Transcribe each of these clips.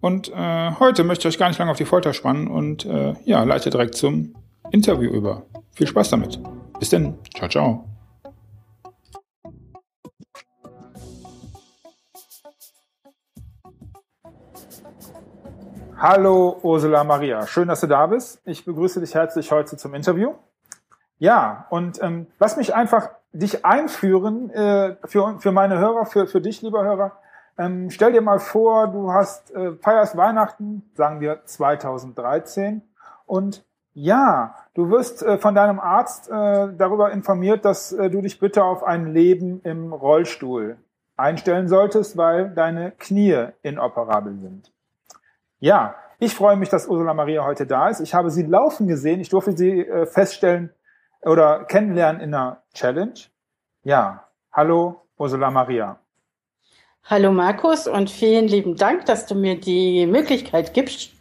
Und äh, heute möchte ich euch gar nicht lange auf die Folter spannen und äh, ja, leite direkt zum Interview über. Viel Spaß damit. Bis denn. Ciao, ciao. Hallo Ursula Maria, schön, dass du da bist. Ich begrüße dich herzlich heute zum Interview. Ja, und ähm, lass mich einfach dich einführen äh, für, für meine Hörer, für, für dich, lieber Hörer. Ähm, stell dir mal vor, du hast äh, feierst Weihnachten, sagen wir 2013, und ja, du wirst äh, von deinem Arzt äh, darüber informiert, dass äh, du dich bitte auf ein Leben im Rollstuhl einstellen solltest, weil deine Knie inoperabel sind. Ja, ich freue mich, dass Ursula Maria heute da ist. Ich habe sie laufen gesehen. Ich durfte sie äh, feststellen oder kennenlernen in einer Challenge. Ja, hallo Ursula Maria. Hallo Markus und vielen lieben Dank, dass du mir die Möglichkeit gibst,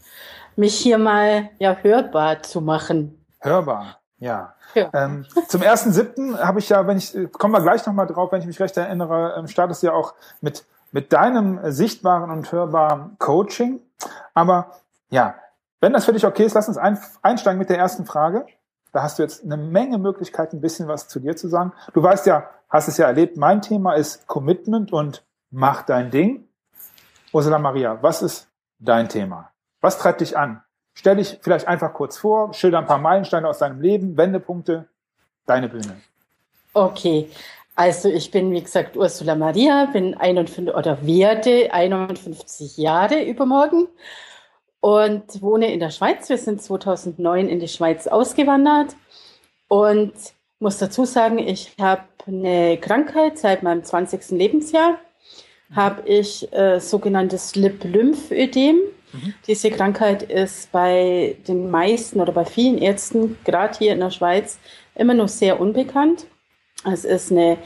mich hier mal ja hörbar zu machen. Hörbar, ja. ja. Ähm, zum ersten siebten habe ich ja, wenn ich kommen wir gleich nochmal drauf, wenn ich mich recht erinnere, ähm, startest ja auch mit mit deinem sichtbaren und hörbaren Coaching. Aber ja, wenn das für dich okay ist, lass uns ein, einsteigen mit der ersten Frage. Da hast du jetzt eine Menge Möglichkeiten, ein bisschen was zu dir zu sagen. Du weißt ja, hast es ja erlebt, mein Thema ist Commitment und mach dein Ding. Ursula Maria, was ist dein Thema? Was treibt dich an? Stell dich vielleicht einfach kurz vor, schilder ein paar Meilensteine aus deinem Leben, Wendepunkte, deine Bühne. Okay, also ich bin, wie gesagt, Ursula Maria, bin 51 oder werde 51 Jahre übermorgen und wohne in der Schweiz. Wir sind 2009 in die Schweiz ausgewandert und muss dazu sagen, ich habe eine Krankheit seit meinem 20. Lebensjahr habe ich äh, sogenanntes Lip-Lymphödem. Mhm. Diese Krankheit ist bei den meisten oder bei vielen Ärzten, gerade hier in der Schweiz, immer noch sehr unbekannt. Es ist eine,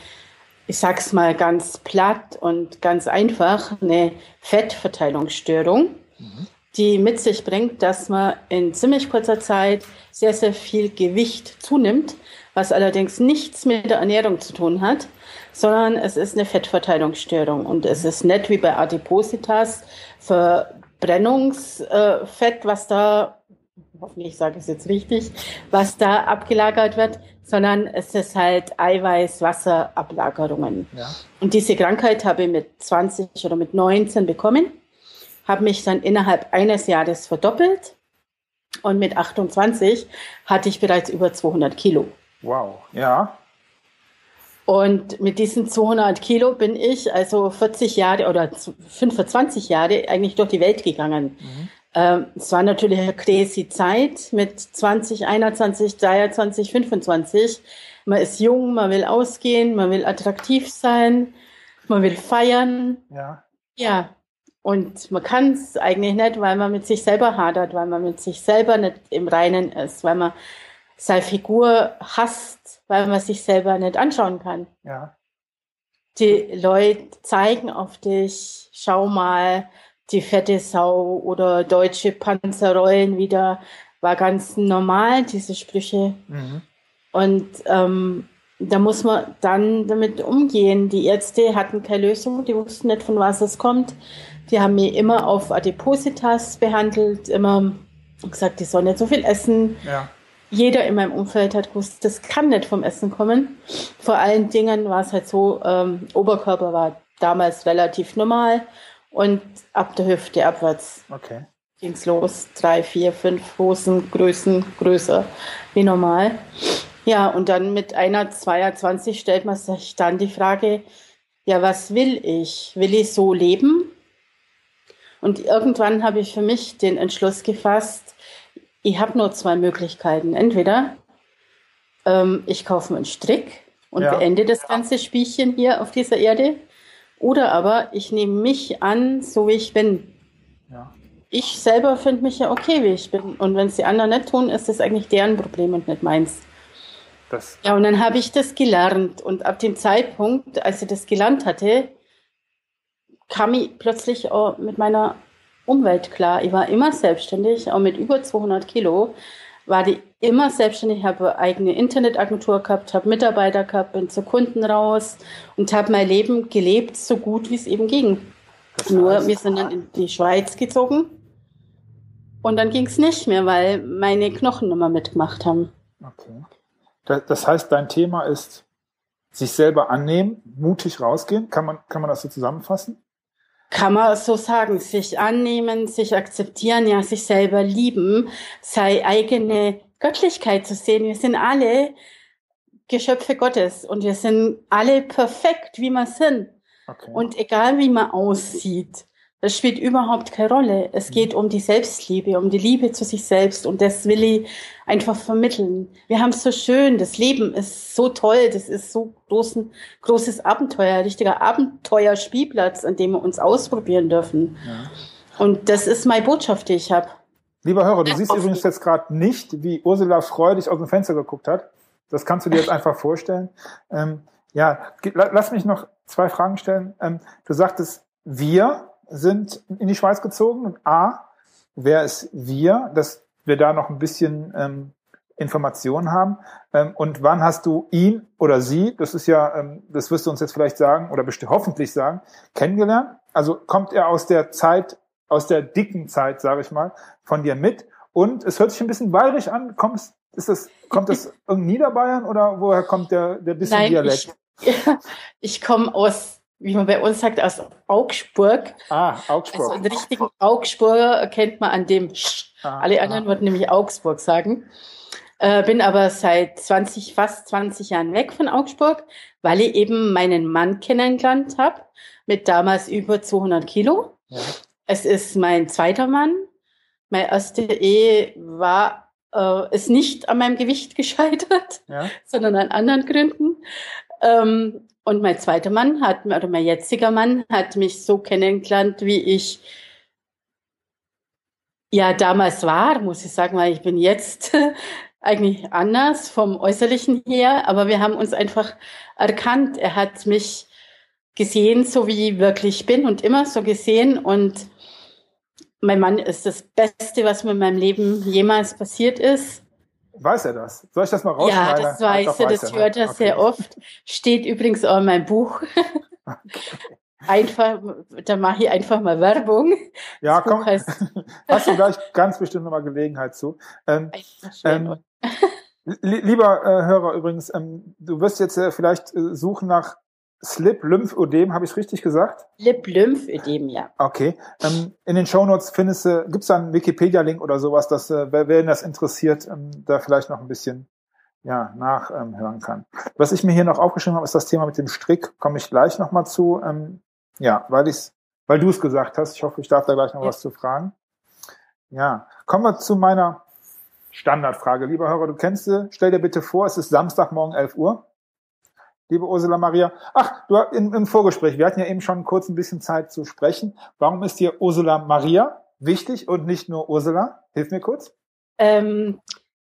ich sag's mal ganz platt und ganz einfach, eine Fettverteilungsstörung, mhm. die mit sich bringt, dass man in ziemlich kurzer Zeit sehr, sehr viel Gewicht zunimmt, was allerdings nichts mit der Ernährung zu tun hat, sondern es ist eine Fettverteilungsstörung und es ist nicht wie bei Adipositas Verbrennungsfett, was da, hoffentlich sage ich es jetzt richtig, was da abgelagert wird, sondern es ist halt Eiweiß-Wasserablagerungen. Ja. Und diese Krankheit habe ich mit 20 oder mit 19 bekommen, habe mich dann innerhalb eines Jahres verdoppelt und mit 28 hatte ich bereits über 200 Kilo. Wow, ja. Und mit diesen 200 Kilo bin ich also 40 Jahre oder 25 Jahre eigentlich durch die Welt gegangen. Mhm. Ähm, es war natürlich eine crazy Zeit mit 20, 21, 23, 25. Man ist jung, man will ausgehen, man will attraktiv sein, man will feiern. Ja. Ja. Und man kann es eigentlich nicht, weil man mit sich selber hadert, weil man mit sich selber nicht im Reinen ist, weil man seine Figur hasst, weil man sich selber nicht anschauen kann. Ja. Die Leute zeigen auf dich, schau mal, die fette Sau oder deutsche Panzer rollen wieder, war ganz normal, diese Sprüche. Mhm. Und ähm, da muss man dann damit umgehen. Die Ärzte hatten keine Lösung, die wussten nicht, von was es kommt. Die haben mich immer auf Adipositas behandelt, immer gesagt, die soll nicht so viel essen. Ja jeder in meinem Umfeld hat gewusst, das kann nicht vom Essen kommen. Vor allen Dingen war es halt so, ähm, Oberkörper war damals relativ normal und ab der Hüfte abwärts okay. ging's los. Drei, vier, fünf Hosengrößen größer wie normal. Ja, und dann mit einer 22 stellt man sich dann die Frage, ja, was will ich? Will ich so leben? Und irgendwann habe ich für mich den Entschluss gefasst, ich habe nur zwei Möglichkeiten. Entweder ähm, ich kaufe mir einen Strick und ja. beende das ganze Spielchen hier auf dieser Erde. Oder aber ich nehme mich an, so wie ich bin. Ja. Ich selber finde mich ja okay, wie ich bin. Und wenn es die anderen nicht tun, ist das eigentlich deren Problem und nicht meins. Das ja, und dann habe ich das gelernt. Und ab dem Zeitpunkt, als ich das gelernt hatte, kam ich plötzlich mit meiner Umwelt klar. Ich war immer selbstständig, auch mit über 200 Kilo war ich immer selbstständig, habe eigene Internetagentur gehabt, habe Mitarbeiter gehabt, bin zu Kunden raus und habe mein Leben gelebt, so gut wie es eben ging. Das heißt, Nur wir sind dann in die Schweiz gezogen und dann ging es nicht mehr, weil meine Knochen immer mitgemacht haben. Okay. Das heißt, dein Thema ist sich selber annehmen, mutig rausgehen. Kann man, kann man das so zusammenfassen? Kann man so sagen, sich annehmen, sich akzeptieren, ja, sich selber lieben, sei eigene Göttlichkeit zu sehen. Wir sind alle Geschöpfe Gottes und wir sind alle perfekt, wie wir sind. Okay. Und egal wie man aussieht, das spielt überhaupt keine Rolle. Es mhm. geht um die Selbstliebe, um die Liebe zu sich selbst und das will ich einfach vermitteln. Wir haben es so schön, das Leben ist so toll, das ist so großen, großes Abenteuer, ein richtiger Abenteuerspielplatz, an dem wir uns ausprobieren dürfen. Ja. Und das ist meine Botschaft, die ich habe. Lieber Hörer, du siehst übrigens jetzt gerade nicht, wie Ursula freudig aus dem Fenster geguckt hat. Das kannst du dir jetzt einfach vorstellen. Ähm, ja, lass mich noch zwei Fragen stellen. Ähm, du sagtest, wir sind in die Schweiz gezogen. Und A, wer ist wir, dass wir da noch ein bisschen ähm, Informationen haben. Ähm, und wann hast du ihn oder sie, das ist ja, ähm, das wirst du uns jetzt vielleicht sagen oder bestimmt hoffentlich sagen, kennengelernt? Also kommt er aus der Zeit, aus der dicken Zeit, sage ich mal, von dir mit? Und es hört sich ein bisschen bayerisch an. Kommst, ist das, kommt das irgendwie Niederbayern oder woher kommt der, der bisschen Nein, Dialekt? Ich, ich komme aus wie man bei uns sagt, aus Augsburg. Ah, Augsburg. Also einen richtigen Augsburger kennt man an dem Sch. Ah, Alle anderen ah. würden nämlich Augsburg sagen. Äh, bin aber seit 20, fast 20 Jahren weg von Augsburg, weil ich eben meinen Mann kennengelernt habe, mit damals über 200 Kilo. Ja. Es ist mein zweiter Mann. Meine erste Ehe war, äh, ist nicht an meinem Gewicht gescheitert, ja. sondern an anderen Gründen. Ähm, und mein zweiter Mann hat, oder mein jetziger Mann hat mich so kennengelernt, wie ich ja damals war, muss ich sagen, weil ich bin jetzt eigentlich anders vom Äußerlichen her, aber wir haben uns einfach erkannt. Er hat mich gesehen, so wie ich wirklich bin und immer so gesehen und mein Mann ist das Beste, was mir in meinem Leben jemals passiert ist. Weiß er das? Soll ich das mal rausschneiden? Ja, das weiß er, das weiß hört er okay. sehr oft. Steht übrigens auch in meinem Buch. Okay. Einfach, da mache ich einfach mal Werbung. Ja, komm. Hast du gleich ganz bestimmt nochmal Gelegenheit zu. Ähm, ähm, lieber äh, Hörer übrigens, ähm, du wirst jetzt äh, vielleicht äh, suchen nach Slip-Lymphödem, habe ich richtig gesagt? Slip-Lymphödem, ja. Okay. Ähm, in den Shownotes findest du, gibt es da einen Wikipedia-Link oder sowas, dass äh, wer, wer das interessiert, ähm, da vielleicht noch ein bisschen ja, nachhören ähm, kann. Was ich mir hier noch aufgeschrieben habe, ist das Thema mit dem Strick. Komme ich gleich nochmal zu. Ähm, ja, weil ich's, weil du es gesagt hast. Ich hoffe, ich darf da gleich noch ja. was zu fragen. Ja, kommen wir zu meiner Standardfrage. Lieber Hörer, du kennst sie. Stell dir bitte vor, es ist Samstagmorgen 11 Uhr liebe Ursula Maria. Ach, du im, im Vorgespräch, wir hatten ja eben schon kurz ein bisschen Zeit zu sprechen. Warum ist dir Ursula Maria wichtig und nicht nur Ursula? Hilf mir kurz. Ähm,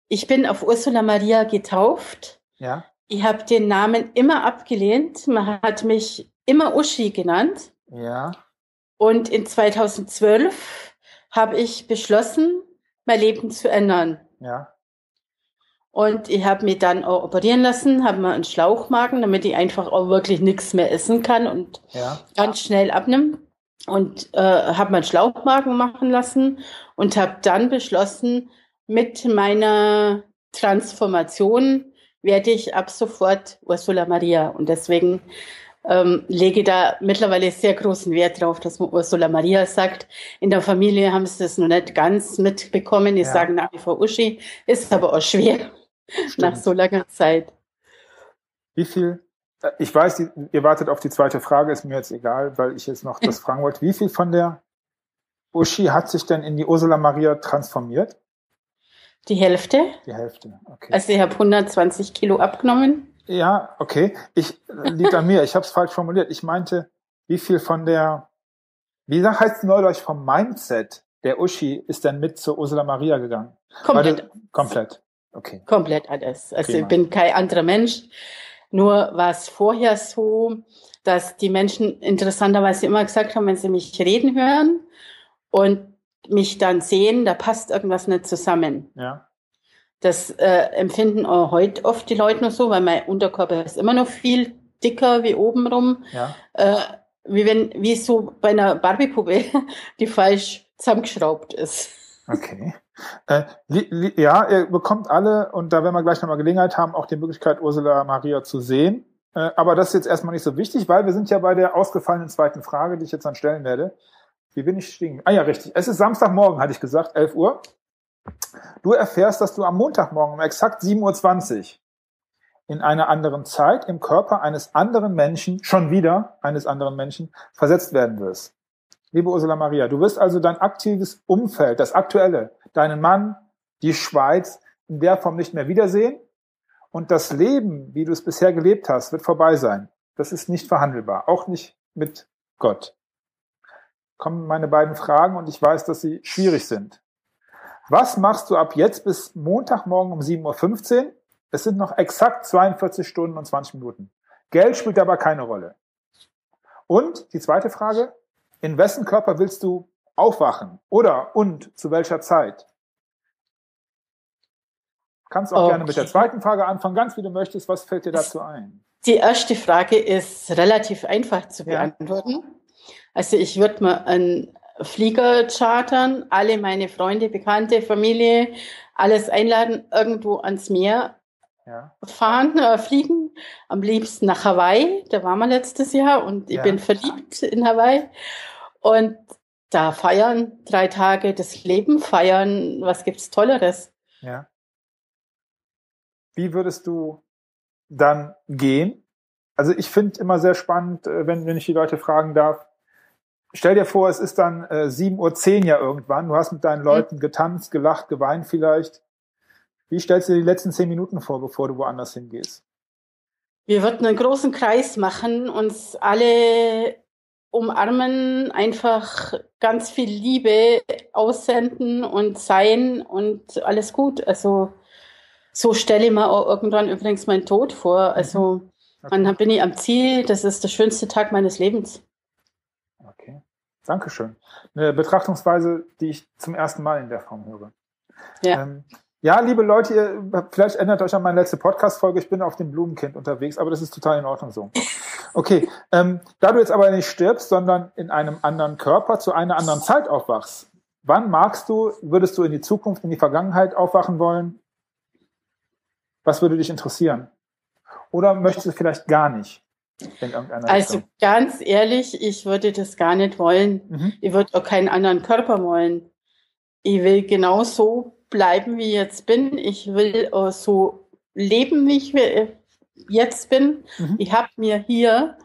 ich bin auf Ursula Maria getauft. Ja. Ich habe den Namen immer abgelehnt. Man hat mich immer Uschi genannt. Ja. Und in 2012 habe ich beschlossen, mein Leben zu ändern. Ja. Und ich habe mich dann auch operieren lassen, habe mir einen Schlauchmagen, damit ich einfach auch wirklich nichts mehr essen kann und ja. ganz schnell abnimmt. Und äh, habe meinen Schlauchmagen machen lassen und habe dann beschlossen, mit meiner Transformation werde ich ab sofort Ursula Maria. Und deswegen ähm, lege da mittlerweile sehr großen Wert drauf, dass man Ursula Maria sagt. In der Familie haben sie das noch nicht ganz mitbekommen. Die ja. sagen nach wie vor Uschi, ist aber auch schwer. Stimmt. nach so langer Zeit. Wie viel, äh, ich weiß, ihr wartet auf die zweite Frage, ist mir jetzt egal, weil ich jetzt noch das fragen wollte. Wie viel von der Uschi hat sich denn in die Ursula Maria transformiert? Die Hälfte. Die Hälfte, okay. Also ich habe 120 Kilo abgenommen. Ja, okay. Ich liegt an mir. Ich habe es falsch formuliert. Ich meinte, wie viel von der Wie heißt es neulich vom Mindset der Uschi ist dann mit zu Ursula Maria gegangen? Komplett. Du, komplett. Okay. Komplett alles. Also Prima. ich bin kein anderer Mensch. Nur war es vorher so, dass die Menschen interessanterweise immer gesagt haben, wenn sie mich reden hören und mich dann sehen, da passt irgendwas nicht zusammen. Ja. Das äh, empfinden auch heute oft die Leute noch so, weil mein Unterkörper ist immer noch viel dicker wie obenrum. Ja. Äh, wie wenn, wie so bei einer Barbiepuppe, die falsch zusammengeschraubt ist. Okay. Äh, ja, ihr bekommt alle, und da werden wir gleich nochmal Gelegenheit haben, auch die Möglichkeit, Ursula Maria zu sehen. Äh, aber das ist jetzt erstmal nicht so wichtig, weil wir sind ja bei der ausgefallenen zweiten Frage, die ich jetzt dann stellen werde. Wie bin ich stehen? Ah ja, richtig. Es ist Samstagmorgen, hatte ich gesagt, 11 Uhr. Du erfährst, dass du am Montagmorgen um exakt 7.20 Uhr in einer anderen Zeit im Körper eines anderen Menschen, schon wieder eines anderen Menschen, versetzt werden wirst. Liebe Ursula Maria, du wirst also dein aktives Umfeld, das aktuelle, deinen Mann, die Schweiz in der Form nicht mehr wiedersehen und das Leben, wie du es bisher gelebt hast, wird vorbei sein. Das ist nicht verhandelbar, auch nicht mit Gott. Kommen meine beiden Fragen und ich weiß, dass sie schwierig sind. Was machst du ab jetzt bis Montagmorgen um 7.15 Uhr? Es sind noch exakt 42 Stunden und 20 Minuten. Geld spielt dabei keine Rolle. Und die zweite Frage, in wessen Körper willst du aufwachen? Oder und zu welcher Zeit? Kannst auch Okay. gerne mit der zweiten Frage anfangen, ganz wie du möchtest. Was fällt dir dazu ein? Die erste Frage ist relativ einfach zu Ja. beantworten. Also ich würde mal einen Flieger chartern, alle meine Freunde, Bekannte, Familie, alles einladen, irgendwo ans Meer Ja, fahren, äh, fliegen. Am liebsten nach Hawaii. Da waren wir letztes Jahr und ich Ja. bin verliebt in Hawaii. Und da feiern drei Tage das Leben, feiern, was gibt's Tolleres? ja. Wie würdest du dann gehen? Also ich finde immer sehr spannend, äh, wenn, wenn ich die Leute fragen darf. Stell dir vor, es ist dann äh, 7.10 Uhr ja irgendwann. Du hast mit deinen Leuten getanzt, gelacht, geweint vielleicht. Wie stellst du dir die letzten zehn Minuten vor, bevor du woanders hingehst? Wir würden einen großen Kreis machen, uns alle umarmen, einfach ganz viel Liebe aussenden und sein und alles gut. Also so stelle ich mir auch irgendwann übrigens meinen Tod vor. Also Okay. dann bin ich am Ziel, das ist der schönste Tag meines Lebens. Okay. Dankeschön. Eine Betrachtungsweise, die ich zum ersten Mal in der Form höre. Ja. Ähm, ja, liebe Leute, ihr, vielleicht erinnert euch an meine letzte Podcast-Folge. Ich bin auf dem Blumenkind unterwegs, aber das ist total in Ordnung so. Okay, ähm, da du jetzt aber nicht stirbst, sondern in einem anderen Körper zu einer anderen Zeit aufwachst, wann magst du, würdest du in die Zukunft, in die Vergangenheit aufwachen wollen? Was würde dich interessieren? Oder möchtest du vielleicht gar nicht in irgendeiner Also ganz ehrlich, ich würde das gar nicht wollen. Mhm. Ich würde auch keinen anderen Körper wollen. Ich will genau so bleiben, wie ich jetzt bin. Ich will auch so leben, wie ich äh, jetzt bin. Mhm. Ich habe mir hier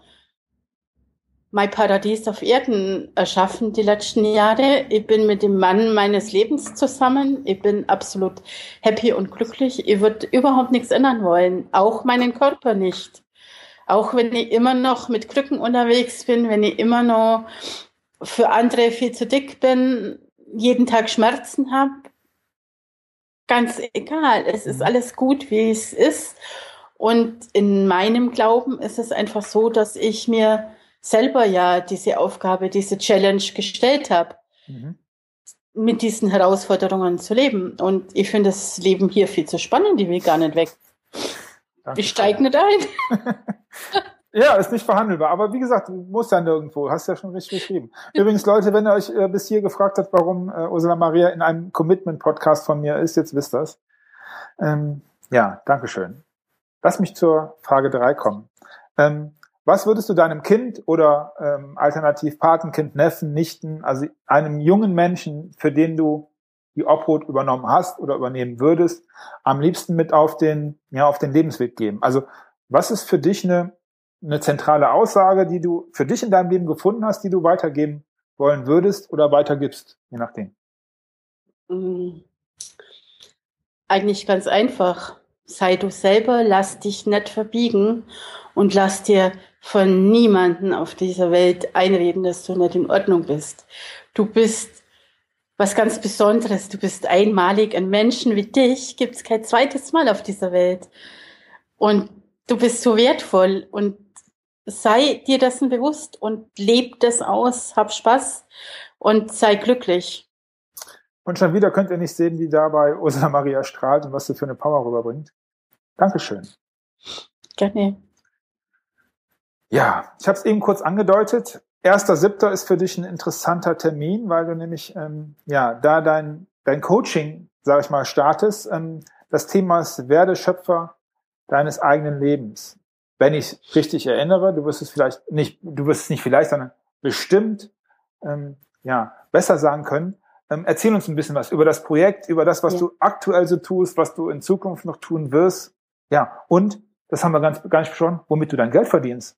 mein Paradies auf Erden erschaffen die letzten Jahre. Ich bin mit dem Mann meines Lebens zusammen. Ich bin absolut happy und glücklich. Ich würde überhaupt nichts ändern wollen, auch meinen Körper nicht. Auch wenn ich immer noch mit Krücken unterwegs bin, wenn ich immer noch für andere viel zu dick bin, jeden Tag Schmerzen habe. Ganz egal. Es ist Mhm. alles gut, wie es ist. Und in meinem Glauben ist es einfach so, dass ich mir selber ja diese Aufgabe, diese Challenge gestellt habe, Mhm. mit diesen Herausforderungen zu leben. Und ich finde das Leben hier viel zu spannend, ich will gar nicht weg. Danke. Ich steige nicht ein. Ja, ist nicht verhandelbar. Aber wie gesagt, du musst ja nirgendwo. Hast ja schon richtig geschrieben. Übrigens, Leute, wenn ihr euch äh, bis hier gefragt habt, warum äh, Ursula Maria in einem Commitment-Podcast von mir ist, jetzt wisst ihr's. Ähm, ja, Dankeschön. Lass mich zur Frage drei kommen. Ähm, was würdest du deinem Kind oder ähm, alternativ Patenkind, Neffen, Nichten, also einem jungen Menschen, für den du die Obhut übernommen hast oder übernehmen würdest, am liebsten mit auf den, ja, auf den Lebensweg geben? Also, was ist für dich eine eine zentrale Aussage, die du für dich in deinem Leben gefunden hast, die du weitergeben wollen würdest oder weitergibst, je nachdem. Mm. Eigentlich ganz einfach. Sei du selber, lass dich nicht verbiegen und lass dir von niemanden auf dieser Welt einreden, dass du nicht in Ordnung bist. Du bist was ganz Besonderes. Du bist einmalig. Ein Menschen wie dich gibt es kein zweites Mal auf dieser Welt. Und du bist so wertvoll und sei dir dessen bewusst und leb das aus, hab Spaß und sei glücklich. Und schon wieder könnt ihr nicht sehen, wie dabei Ursula Maria strahlt und was sie für eine Power rüberbringt. Dankeschön. Gerne. Ja, ich habe es eben kurz angedeutet. Erster Siebter ist für dich ein interessanter Termin, weil du nämlich ähm, ja da dein dein Coaching, sage ich mal, startest. Ähm, das Thema ist werde Schöpfer deines eigenen Lebens. Wenn ich richtig erinnere, du wirst es vielleicht nicht, du wirst es nicht vielleicht, sondern bestimmt ähm, ja besser sagen können. Ähm, erzähl uns ein bisschen was über das Projekt, über das, was ja. du aktuell so tust, was du in Zukunft noch tun wirst. Ja, und das haben wir ganz gar nicht besprochen, womit du dein Geld verdienst.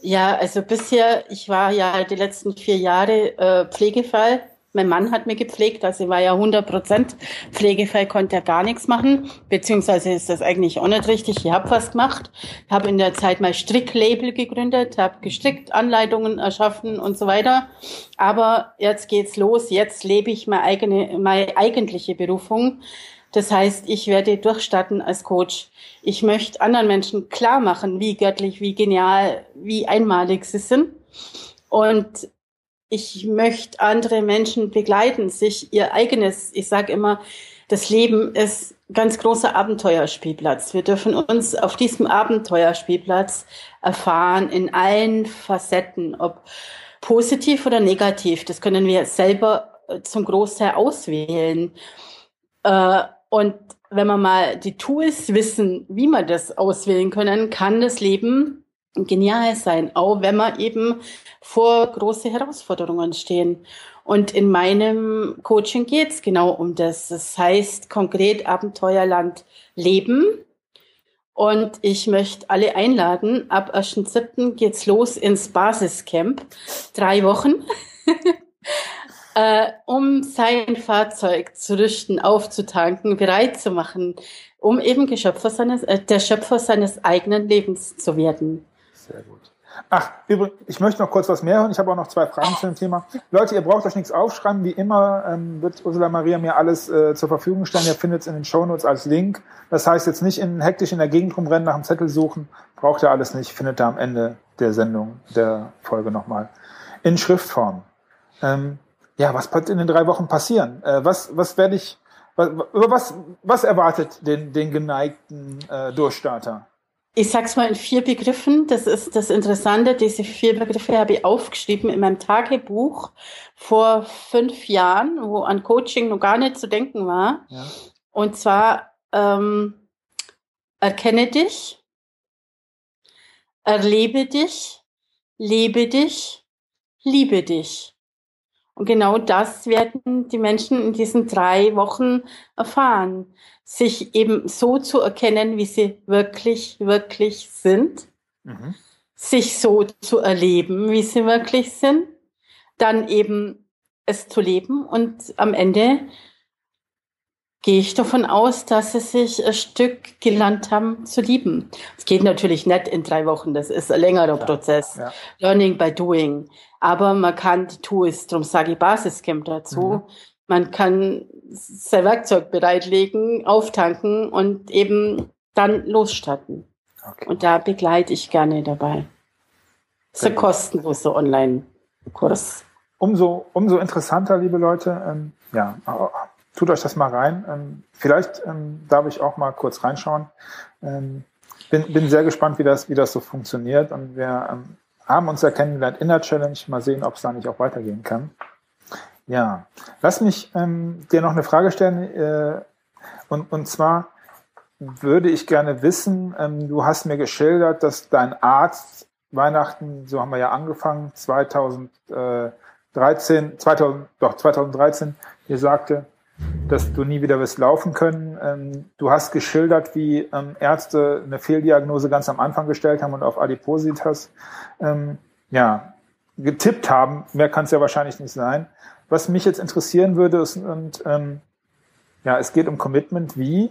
Ja, also bisher, ich war ja die letzten vier Jahre äh, Pflegefall. Mein Mann hat mir gepflegt, also ich war ja 100 Prozent Pflegefall, konnte er gar nichts machen, beziehungsweise ist das eigentlich auch nicht richtig. Ich habe was gemacht, habe in der Zeit mal Stricklabel gegründet, habe gestrickt, Anleitungen erschaffen und so weiter. Aber jetzt geht's los, jetzt lebe ich meine eigene, meine eigentliche Berufung. Das heißt, ich werde durchstarten als Coach. Ich möchte anderen Menschen klar machen, wie göttlich, wie genial, wie einmalig sie sind. Und ich möchte andere Menschen begleiten, sich ihr eigenes, ich sage immer, das Leben ist ganz großer Abenteuerspielplatz. Wir dürfen uns auf diesem Abenteuerspielplatz erfahren in allen Facetten, ob positiv oder negativ. Das können wir selber zum Großteil auswählen. Äh, und wenn man mal die Tools wissen, wie man das auswählen können, kann das Leben genial sein, auch wenn man eben vor große Herausforderungen stehen. Und in meinem Coaching geht's genau um das. Das heißt konkret Abenteuerland leben. Und ich möchte alle einladen. Ab 1.7. geht's los ins Basiscamp. Drei Wochen. äh, um sein Fahrzeug zu rüsten, aufzutanken, bereit zu machen, um eben Geschöpfer seines, äh, der Schöpfer seines eigenen Lebens zu werden. Sehr gut. Ach, übrigens, ich möchte noch kurz was mehr hören. Ich habe auch noch zwei Fragen zu dem Thema. Leute, ihr braucht euch nichts aufschreiben. Wie immer ähm, wird Ursula Maria mir alles äh, zur Verfügung stellen. Ihr findet es in den Shownotes als Link. Das heißt jetzt nicht in, hektisch in der Gegend rumrennen, nach dem Zettel suchen. Braucht ihr alles nicht. Findet ihr am Ende der Sendung, der Folge nochmal. In Schriftform. Ähm, ja, was wird in den drei Wochen passieren? Äh, was, was werde ich, was, was, was erwartet den, den geneigten äh, Durchstarter? Ich sag's mal in vier Begriffen. Das ist das Interessante. Diese vier Begriffe habe ich aufgeschrieben in meinem Tagebuch vor fünf Jahren, wo an Coaching noch gar nicht zu denken war. Ja. Und zwar ähm, erkenne dich, erlebe dich, lebe dich, liebe dich. Und genau das werden die Menschen in diesen drei Wochen erfahren. Sich eben so zu erkennen, wie sie wirklich, wirklich sind. Mhm. Sich so zu erleben, wie sie wirklich sind. Dann eben es zu leben und am Ende gehe ich davon aus, dass sie sich ein Stück gelernt haben zu lieben. Es geht natürlich nicht in drei Wochen, das ist ein längerer ja, Prozess. Ja. Learning by doing. Aber man kann die Tools, darum sage ich Basiscamp dazu, mhm. man kann sein Werkzeug bereitlegen, auftanken und eben dann losstarten. Okay. Und da begleite ich gerne dabei. Das ist ein kostenloser Online-Kurs. Umso, umso interessanter, liebe Leute. Ähm, ja, tut euch das mal rein. Ähm, vielleicht ähm, darf ich auch mal kurz reinschauen. Ähm, bin, bin sehr gespannt, wie das, wie das so funktioniert. Und wir ähm, haben uns ja kennengelernt in der Challenge. Mal sehen, ob es da nicht auch weitergehen kann. Ja, lass mich ähm, dir noch eine Frage stellen. Äh, und, und zwar würde ich gerne wissen, ähm, du hast mir geschildert, dass dein Arzt Weihnachten, so haben wir ja angefangen, 2013, 2000, doch 2013, dir sagte, dass du nie wieder wirst laufen können. Ähm, du hast geschildert, wie ähm, Ärzte eine Fehldiagnose ganz am Anfang gestellt haben und auf Adipositas ähm, ja, getippt haben. Mehr kann es ja wahrscheinlich nicht sein. Was mich jetzt interessieren würde, ist, und ja, es geht um Commitment. Wie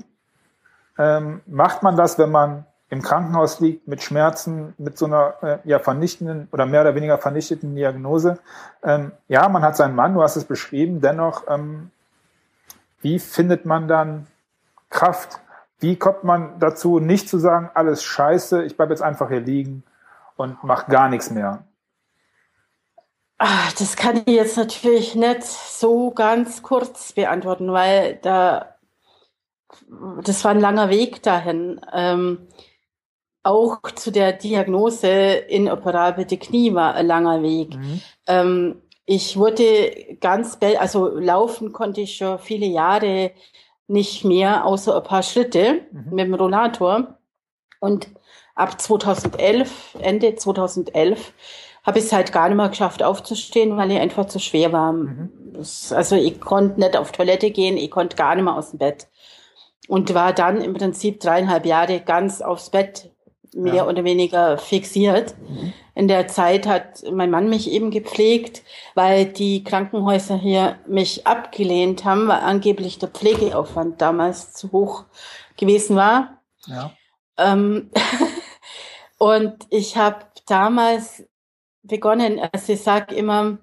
macht man das, wenn man im Krankenhaus liegt mit Schmerzen, mit so einer äh, ja, vernichtenden oder mehr oder weniger vernichteten Diagnose. Ähm, ja, man hat seinen Mann, du hast es beschrieben, dennoch, ähm, wie findet man dann Kraft? Wie kommt man dazu, nicht zu sagen, alles scheiße, ich bleibe jetzt einfach hier liegen und mache gar nichts mehr? Ach, das kann ich jetzt natürlich nicht so ganz kurz beantworten, weil da das war ein langer Weg dahin. Ähm, auch zu der Diagnose inoperable Knie war ein langer Weg. Mhm. Ähm, ich wurde ganz, also laufen konnte ich schon viele Jahre nicht mehr, außer ein paar Schritte mhm. mit dem Rollator. Und ab 2011, Ende 2011, habe ich es halt gar nicht mehr geschafft aufzustehen, weil ich einfach zu schwer war. Mhm. Also ich konnte nicht auf Toilette gehen, ich konnte gar nicht mehr aus dem Bett. Und war dann im Prinzip dreieinhalb Jahre ganz aufs Bett mehr ja. oder weniger fixiert. Mhm. In der Zeit hat mein Mann mich eben gepflegt, weil die Krankenhäuser hier mich abgelehnt haben, weil angeblich der Pflegeaufwand damals zu hoch gewesen war. Ja. Ähm, und ich habe damals begonnen, also ich sage immer,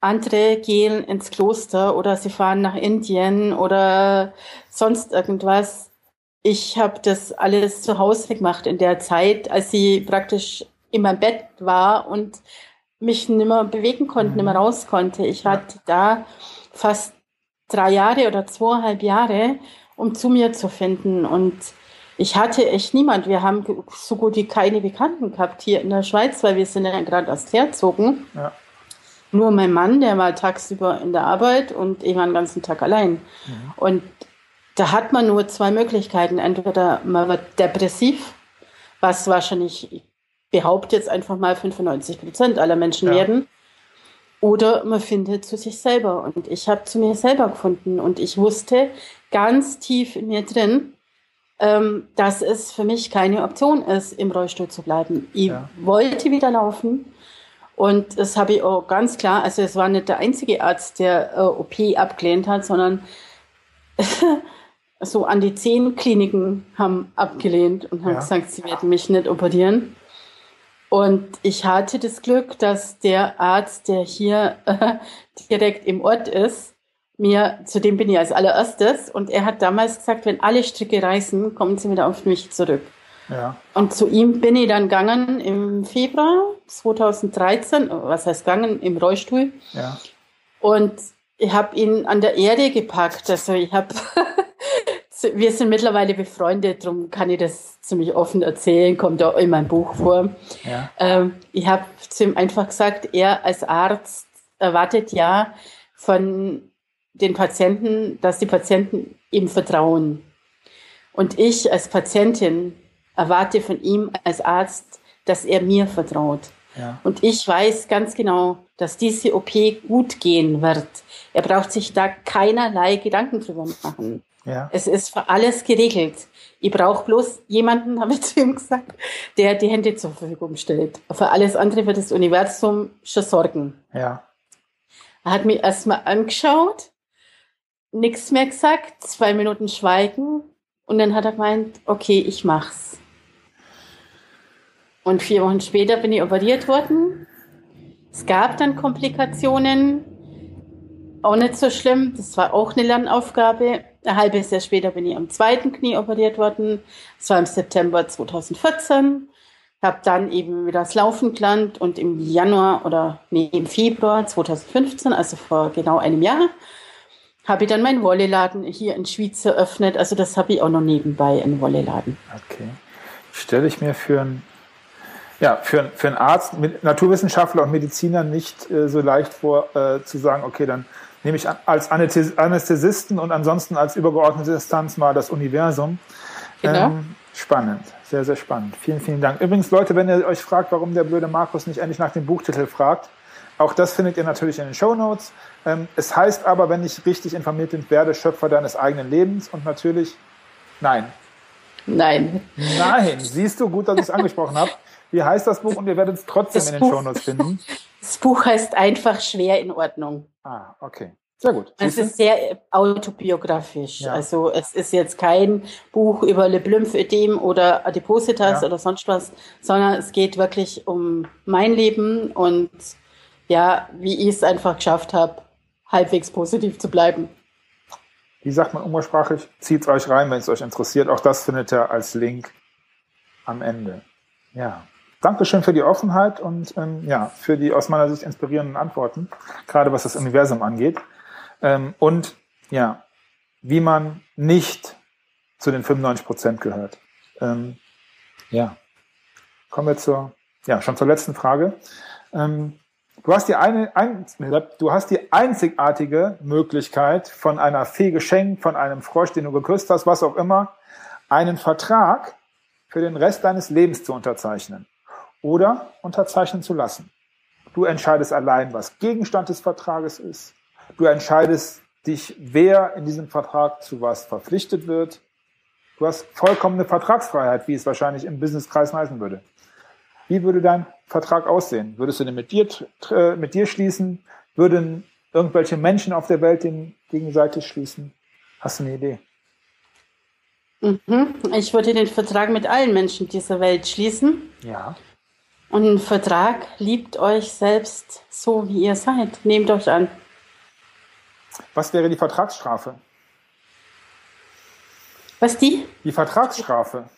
andere gehen ins Kloster oder sie fahren nach Indien oder sonst irgendwas ich habe das alles zu Hause gemacht in der Zeit, als sie praktisch in meinem Bett war und mich nicht mehr bewegen konnte, nicht mehr raus konnte. Ich hatte da fast drei Jahre oder zweieinhalb Jahre, um zu mir zu finden. Und ich hatte echt niemand. Wir haben so gut wie keine Bekannten gehabt hier in der Schweiz, weil wir sind ja gerade erst herzogen. Ja. Nur mein Mann, der war tagsüber in der Arbeit und ich war den ganzen Tag allein. Mhm. Und da hat man nur zwei Möglichkeiten. Entweder man wird depressiv, was wahrscheinlich, ich behaupte jetzt einfach mal 95 Prozent aller Menschen ja. werden, oder man findet zu sich selber. Und ich habe zu mir selber gefunden und ich wusste ganz tief in mir drin, ähm, dass es für mich keine Option ist, im Rollstuhl zu bleiben. Ich ja. wollte wieder laufen. Und das habe ich auch ganz klar, also es war nicht der einzige Arzt, der äh, OP abgelehnt hat, sondern so an die zehn Kliniken haben abgelehnt und haben ja. gesagt, sie werden mich nicht operieren. Und ich hatte das Glück, dass der Arzt, der hier äh, direkt im Ort ist, mir, zu dem bin ich als allererstes, und er hat damals gesagt, wenn alle Stricke reißen, kommen Sie wieder auf mich zurück. Ja. Und zu ihm bin ich dann gegangen im Februar 2013, was heißt gegangen, im Rollstuhl. Ja. Und ich habe ihn an der Erde gepackt. Also ich habe wir sind mittlerweile befreundet, darum kann ich das ziemlich offen erzählen, kommt auch in meinem Buch vor. Ja. Ähm, ich habe zu ihm einfach gesagt, er als Arzt erwartet ja von den Patienten, dass die Patienten ihm vertrauen. Und ich als Patientin erwarte von ihm als Arzt, dass er mir vertraut. Ja. Und ich weiß ganz genau, dass diese OP gut gehen wird. Er braucht sich da keinerlei Gedanken drüber machen. Ja. Es ist für alles geregelt. Ich brauche bloß jemanden, habe ich zu ihm gesagt, der die Hände zur Verfügung stellt. Für alles andere wird das Universum schon sorgen. Ja. Er hat mich erstmal angeschaut, nichts mehr gesagt, zwei Minuten Schweigen und dann hat er gemeint, okay, ich mach's. Und vier Wochen später bin ich operiert worden. Es gab dann Komplikationen, auch nicht so schlimm. Das war auch eine Lernaufgabe. Ein halbes Jahr später bin ich am zweiten Knie operiert worden. Das war im September 2014. Habe dann eben wieder das Laufen gelernt und im Januar oder nee, im Februar 2015, also vor genau einem Jahr, habe ich dann meinen Wolleladen hier in Schwyz eröffnet. Also das habe ich auch noch nebenbei, einen Wolleladen. Okay. Stelle ich mir für einen ja, für, für Arzt, Naturwissenschaftler und Mediziner nicht äh, so leicht vor, äh, zu sagen, okay, dann nehme ich als Anästhesisten und ansonsten als übergeordnete Instanz mal das Universum. Genau. Ähm, spannend, sehr, sehr spannend. Vielen, vielen Dank. Übrigens, Leute, wenn ihr euch fragt, warum der blöde Markus nicht endlich nach dem Buchtitel fragt, auch das findet ihr natürlich in den Show Notes. Ähm, es heißt aber, wenn ich richtig informiert bin, werde Schöpfer deines eigenen Lebens und natürlich nein. Nein. Nein. Siehst du, gut, dass ich es angesprochen habe. Wie heißt das Buch und ihr werdet es trotzdem das in den Buch, Show Notes finden? Das Buch heißt einfach schwer in Ordnung. Ah, okay. Sehr gut. Es ist sehr autobiografisch. Ja. Also es ist jetzt kein Buch über Lymphödem oder Adipositas ja. oder sonst was, sondern es geht wirklich um mein Leben und ja, wie ich es einfach geschafft habe, halbwegs positiv zu bleiben. Wie sagt man umgangssprachlich? Zieht euch rein, wenn es euch interessiert. Auch das findet ihr als Link am Ende. Ja. Dankeschön für die Offenheit und ähm, ja, für die aus meiner Sicht inspirierenden Antworten, gerade was das Universum angeht. Ähm, und ja, wie man nicht zu den 95 Prozent gehört. Ähm, ja, kommen wir zur, ja, schon zur letzten Frage. Ähm, du hast die eine, ein, du hast die einzigartige Möglichkeit, von einer Fee geschenkt, von einem Frosch, den du geküsst hast, was auch immer, einen Vertrag für den Rest deines Lebens zu unterzeichnen oder unterzeichnen zu lassen. Du entscheidest allein, was Gegenstand des Vertrages ist. Du entscheidest dich, wer in diesem Vertrag zu was verpflichtet wird. Du hast vollkommene Vertragsfreiheit, wie es wahrscheinlich im Businesskreis heißen würde. Wie würde dein Vertrag aussehen? Würdest du den mit dir, äh, mit dir schließen? Würden irgendwelche Menschen auf der Welt den gegenseitig schließen? Hast du eine Idee? Mhm. Ich würde den Vertrag mit allen Menschen dieser Welt schließen. Ja. Und ein Vertrag liebt euch selbst so, wie ihr seid. Nehmt euch an. Was wäre die Vertragsstrafe? Was die? Die Vertragsstrafe.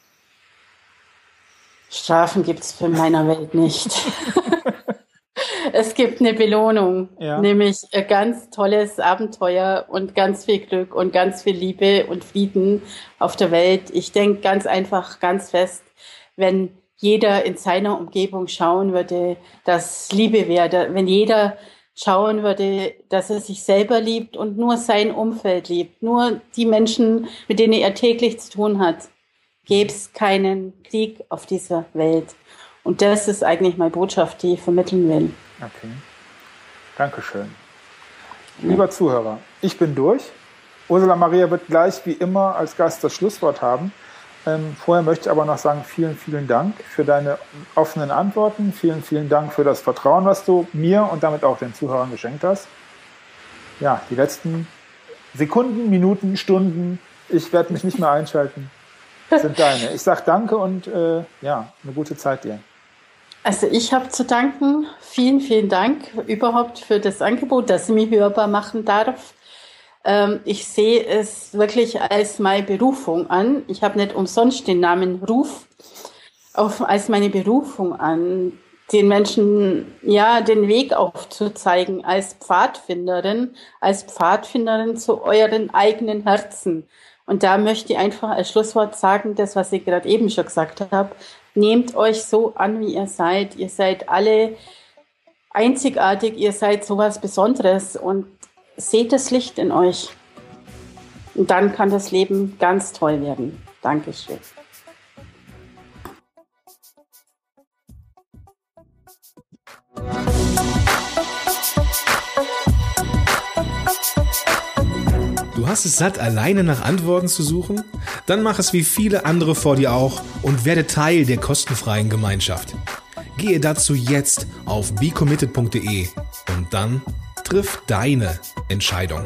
Strafen gibt es für meiner Welt nicht. es gibt eine Belohnung, ja. nämlich ein ganz tolles Abenteuer und ganz viel Glück und ganz viel Liebe und Frieden auf der Welt. Ich denke ganz einfach, ganz fest, wenn jeder in seiner Umgebung schauen würde, dass Liebe wäre, wenn jeder schauen würde, dass er sich selber liebt und nur sein Umfeld liebt, nur die Menschen, mit denen er täglich zu tun hat, gäbe es keinen Krieg auf dieser Welt. Und das ist eigentlich meine Botschaft, die ich vermitteln will. Okay. Dankeschön. Lieber Zuhörer, ich bin durch. Ursula Maria wird gleich wie immer als Gast das Schlusswort haben. Ähm, vorher möchte ich aber noch sagen, vielen, vielen Dank für deine offenen Antworten. Vielen, vielen Dank für das Vertrauen, was du mir und damit auch den Zuhörern geschenkt hast. Ja, die letzten Sekunden, Minuten, Stunden, ich werde mich nicht mehr einschalten, sind deine. Ich sage danke und äh, ja, eine gute Zeit dir. Also ich habe zu danken. Vielen, vielen Dank überhaupt für das Angebot, das ich mich hörbar machen darf. Ähm, ich sehe es wirklich als meine Berufung an. Ich habe nicht umsonst den Namen Ruf auf, als meine Berufung an, den Menschen ja den Weg aufzuzeigen als Pfadfinderin, als Pfadfinderin zu euren eigenen Herzen. Und da möchte ich einfach als Schlusswort sagen, das, was ich gerade eben schon gesagt habe, nehmt euch so an, wie ihr seid. Ihr seid alle einzigartig, ihr seid sowas Besonderes und seht das Licht in euch. Und dann kann das Leben ganz toll werden. Dankeschön. Du hast es satt, alleine nach Antworten zu suchen? Dann mach es wie viele andere vor dir auch und werde Teil der kostenfreien Gemeinschaft. Gehe dazu jetzt auf becommitted.de und dann triff deine Entscheidung.